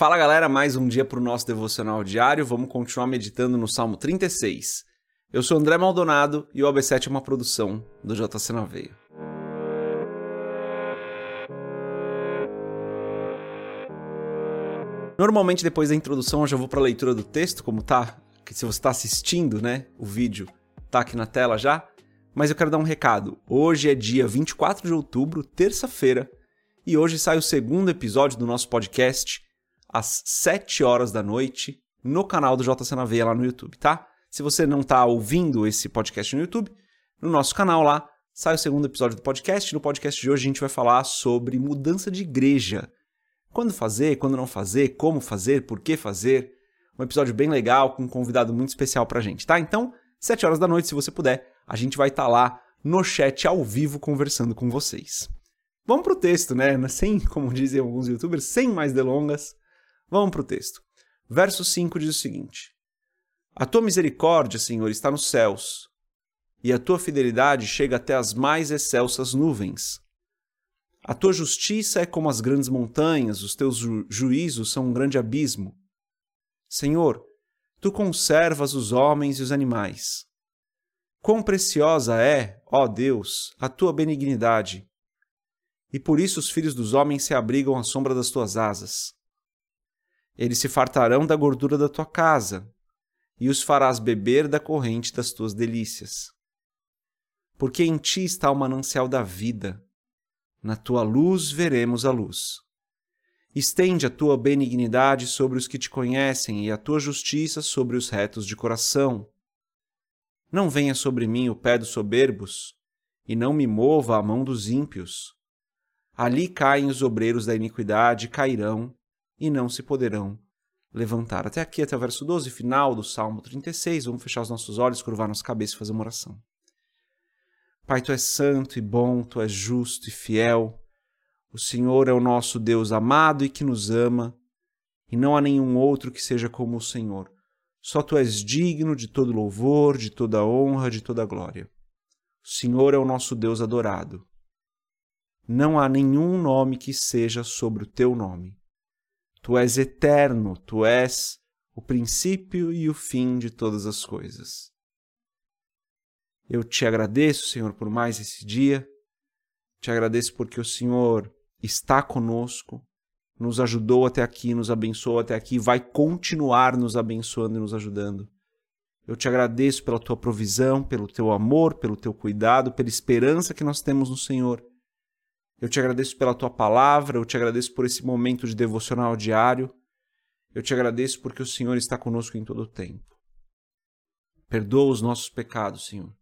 Fala galera, mais um dia para o nosso devocional diário. Vamos continuar meditando no Salmo 36. Eu sou André Maldonado e o AB7 é uma produção do JC na Veia. Normalmente depois da introdução eu já vou para a leitura do texto, como tá, que se você está assistindo, né, o vídeo tá aqui na tela já. Mas eu quero dar um recado. Hoje é dia 24 de outubro, terça-feira, e hoje sai o segundo episódio do nosso podcast às 7 horas da noite no canal do JC na Veia lá no YouTube, tá? Se você não está ouvindo esse podcast no YouTube, no nosso canal lá sai o segundo episódio do podcast. No podcast de hoje a gente vai falar sobre mudança de igreja. Quando fazer, quando não fazer, como fazer, por que fazer. Um episódio bem legal com um convidado muito especial pra gente, tá? Então, 7 horas da noite, se você puder, a gente vai estar tá lá no chat ao vivo conversando com vocês. Vamos pro texto, né? Sem, como dizem alguns youtubers, sem mais delongas. Vamos para o texto. Verso 5 diz o seguinte: A tua misericórdia, Senhor, está nos céus, e a tua fidelidade chega até as mais excelsas nuvens. A tua justiça é como as grandes montanhas, os teus ju juízos são um grande abismo. Senhor, tu conservas os homens e os animais. Quão preciosa é, ó Deus, a tua benignidade! E por isso os filhos dos homens se abrigam à sombra das tuas asas. Eles se fartarão da gordura da tua casa, e os farás beber da corrente das tuas delícias. Porque em ti está o manancial da vida, na tua luz veremos a luz. Estende a tua benignidade sobre os que te conhecem e a tua justiça sobre os retos de coração. Não venha sobre mim o pé dos soberbos, e não me mova a mão dos ímpios. Ali caem os obreiros da iniquidade, cairão, e não se poderão levantar. Até aqui, até o verso 12, final do Salmo 36. Vamos fechar os nossos olhos, curvar nossa cabeça e fazer uma oração. Pai, tu és santo e bom, tu és justo e fiel. O Senhor é o nosso Deus amado e que nos ama, e não há nenhum outro que seja como o Senhor. Só tu és digno de todo louvor, de toda honra, de toda glória. O Senhor é o nosso Deus adorado. Não há nenhum nome que seja sobre o teu nome. Tu és eterno, tu és o princípio e o fim de todas as coisas. Eu te agradeço, Senhor, por mais esse dia. Te agradeço porque o Senhor está conosco, nos ajudou até aqui, nos abençoou até aqui, vai continuar nos abençoando e nos ajudando. Eu te agradeço pela tua provisão, pelo teu amor, pelo teu cuidado, pela esperança que nós temos no Senhor. Eu te agradeço pela tua palavra, eu te agradeço por esse momento de devocional diário. Eu te agradeço porque o Senhor está conosco em todo o tempo. Perdoa os nossos pecados, Senhor.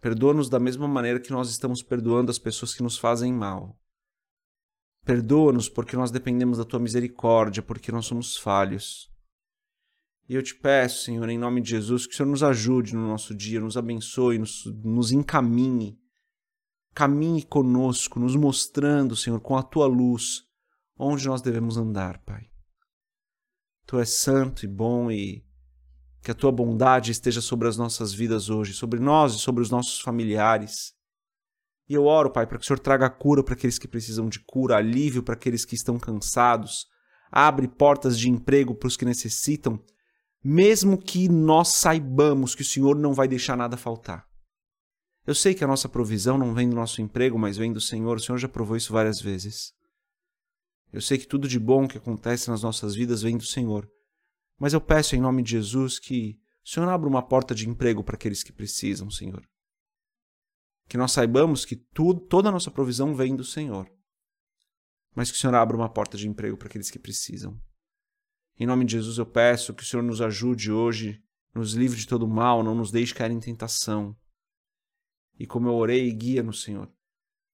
Perdoa-nos da mesma maneira que nós estamos perdoando as pessoas que nos fazem mal. Perdoa-nos porque nós dependemos da tua misericórdia, porque nós somos falhos. E eu te peço, Senhor, em nome de Jesus, que o Senhor nos ajude no nosso dia, nos abençoe, nos, nos encaminhe Caminhe conosco, nos mostrando, Senhor, com a tua luz, onde nós devemos andar, Pai. Tu és santo e bom e que a tua bondade esteja sobre as nossas vidas hoje, sobre nós e sobre os nossos familiares. E eu oro, Pai, para que o Senhor traga cura para aqueles que precisam de cura, alívio para aqueles que estão cansados, abre portas de emprego para os que necessitam, mesmo que nós saibamos que o Senhor não vai deixar nada faltar. Eu sei que a nossa provisão não vem do nosso emprego, mas vem do Senhor. O Senhor já provou isso várias vezes. Eu sei que tudo de bom que acontece nas nossas vidas vem do Senhor. Mas eu peço em nome de Jesus que o Senhor abra uma porta de emprego para aqueles que precisam, Senhor. Que nós saibamos que tudo, toda a nossa provisão vem do Senhor. Mas que o Senhor abra uma porta de emprego para aqueles que precisam. Em nome de Jesus eu peço que o Senhor nos ajude hoje, nos livre de todo mal, não nos deixe cair em tentação e como eu orei, guia no Senhor,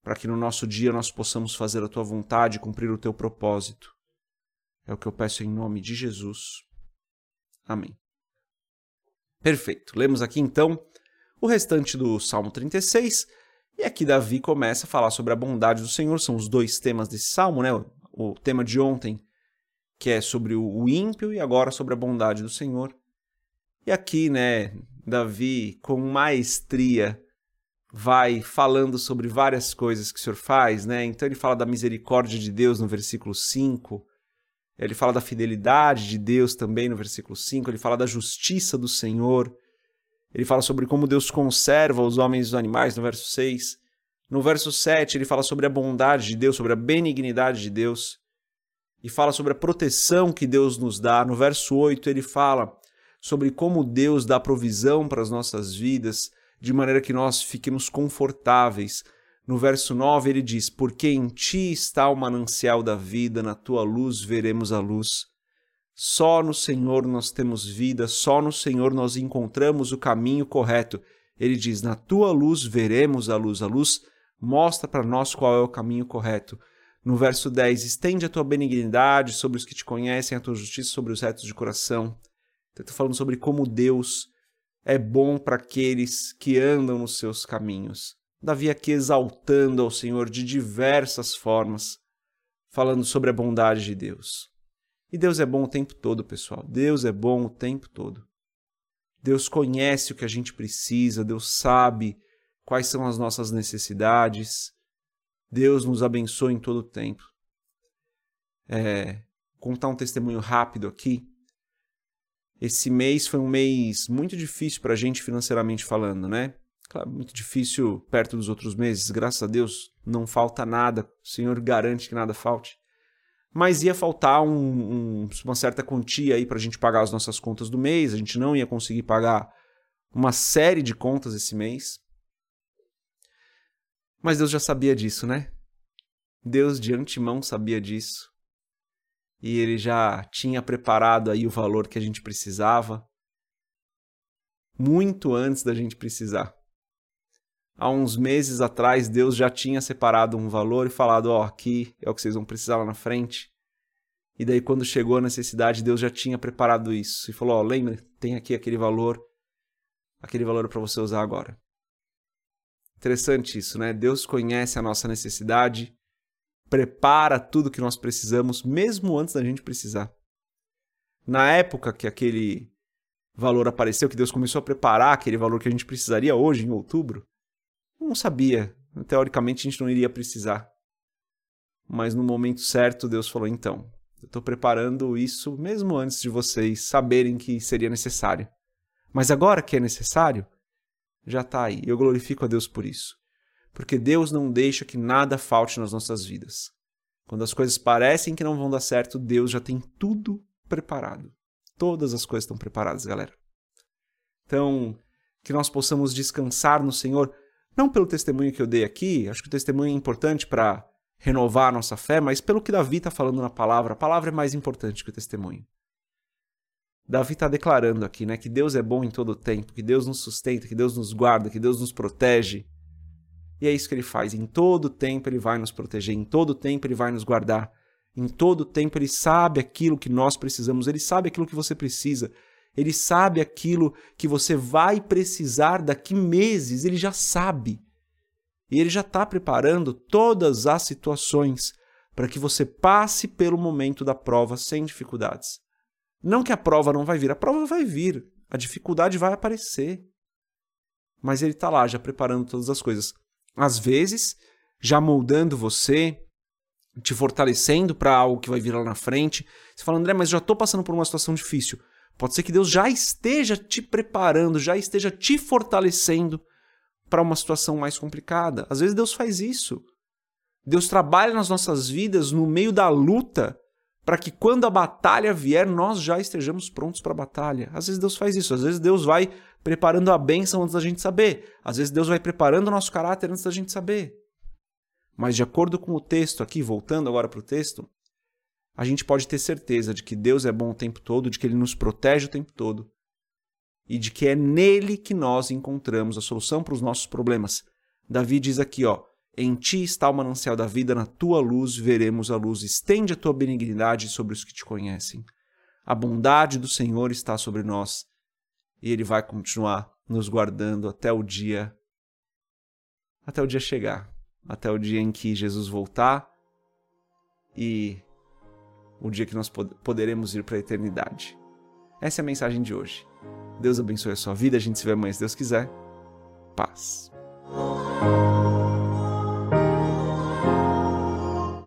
para que no nosso dia nós possamos fazer a tua vontade e cumprir o teu propósito. É o que eu peço em nome de Jesus. Amém. Perfeito. Lemos aqui então o restante do Salmo 36. E aqui Davi começa a falar sobre a bondade do Senhor. São os dois temas desse salmo, né? O tema de ontem, que é sobre o ímpio, e agora sobre a bondade do Senhor. E aqui, né, Davi, com maestria, vai falando sobre várias coisas que o Senhor faz, né? Então ele fala da misericórdia de Deus no versículo 5, Ele fala da fidelidade de Deus também no versículo 5, ele fala da justiça do Senhor. Ele fala sobre como Deus conserva os homens e os animais no verso 6. No verso 7, ele fala sobre a bondade de Deus, sobre a benignidade de Deus. E fala sobre a proteção que Deus nos dá. No verso 8, ele fala sobre como Deus dá provisão para as nossas vidas, de maneira que nós fiquemos confortáveis. No verso 9 ele diz: Porque em ti está o manancial da vida, na tua luz veremos a luz. Só no Senhor nós temos vida, só no Senhor nós encontramos o caminho correto. Ele diz: Na tua luz veremos a luz. A luz mostra para nós qual é o caminho correto. No verso 10, estende a tua benignidade sobre os que te conhecem, a tua justiça sobre os retos de coração. Então, estou falando sobre como Deus é bom para aqueles que andam nos seus caminhos. Davi aqui exaltando ao Senhor de diversas formas, falando sobre a bondade de Deus. E Deus é bom o tempo todo, pessoal. Deus é bom o tempo todo. Deus conhece o que a gente precisa, Deus sabe quais são as nossas necessidades. Deus nos abençoa em todo o tempo. É, contar um testemunho rápido aqui. Esse mês foi um mês muito difícil para a gente financeiramente falando, né? Claro, muito difícil perto dos outros meses. Graças a Deus, não falta nada. O Senhor garante que nada falte. Mas ia faltar um, um, uma certa quantia aí para a gente pagar as nossas contas do mês. A gente não ia conseguir pagar uma série de contas esse mês. Mas Deus já sabia disso, né? Deus de antemão sabia disso. E ele já tinha preparado aí o valor que a gente precisava muito antes da gente precisar há uns meses atrás, Deus já tinha separado um valor e falado: Ó, oh, aqui é o que vocês vão precisar lá na frente. E daí, quando chegou a necessidade, Deus já tinha preparado isso e falou: Ó, oh, lembra, tem aqui aquele valor, aquele valor para você usar agora. Interessante isso, né? Deus conhece a nossa necessidade, prepara tudo que nós precisamos, mesmo antes da gente precisar. Na época que aquele valor apareceu, que Deus começou a preparar aquele valor que a gente precisaria hoje, em outubro, não sabia. Teoricamente a gente não iria precisar. Mas no momento certo, Deus falou: então, eu estou preparando isso mesmo antes de vocês saberem que seria necessário. Mas agora que é necessário, já está aí. Eu glorifico a Deus por isso. Porque Deus não deixa que nada falte nas nossas vidas. Quando as coisas parecem que não vão dar certo, Deus já tem tudo preparado. Todas as coisas estão preparadas, galera. Então, que nós possamos descansar no Senhor não pelo testemunho que eu dei aqui, acho que o testemunho é importante para renovar a nossa fé, mas pelo que Davi está falando na palavra. A palavra é mais importante que o testemunho. Davi está declarando aqui né, que Deus é bom em todo o tempo, que Deus nos sustenta, que Deus nos guarda, que Deus nos protege. E é isso que ele faz. Em todo tempo ele vai nos proteger, em todo tempo ele vai nos guardar. Em todo tempo ele sabe aquilo que nós precisamos, ele sabe aquilo que você precisa. Ele sabe aquilo que você vai precisar daqui meses, ele já sabe. E ele já está preparando todas as situações para que você passe pelo momento da prova sem dificuldades. Não que a prova não vai vir, a prova vai vir, a dificuldade vai aparecer. Mas ele está lá já preparando todas as coisas. Às vezes, já moldando você, te fortalecendo para algo que vai vir lá na frente. Você fala, André, mas já estou passando por uma situação difícil. Pode ser que Deus já esteja te preparando, já esteja te fortalecendo para uma situação mais complicada. Às vezes Deus faz isso. Deus trabalha nas nossas vidas no meio da luta para que quando a batalha vier, nós já estejamos prontos para a batalha. Às vezes Deus faz isso, às vezes Deus vai preparando a bênção antes da gente saber, às vezes Deus vai preparando o nosso caráter antes da gente saber. Mas de acordo com o texto aqui, voltando agora para o texto, a gente pode ter certeza de que Deus é bom o tempo todo, de que Ele nos protege o tempo todo e de que é nele que nós encontramos a solução para os nossos problemas. Davi diz aqui, ó, em ti está o manancial da vida, na tua luz veremos a luz. Estende a tua benignidade sobre os que te conhecem. A bondade do Senhor está sobre nós e ele vai continuar nos guardando até o dia até o dia chegar, até o dia em que Jesus voltar e o dia que nós poderemos ir para a eternidade. Essa é a mensagem de hoje. Deus abençoe a sua vida. A gente se vê amanhã, se Deus quiser. Paz.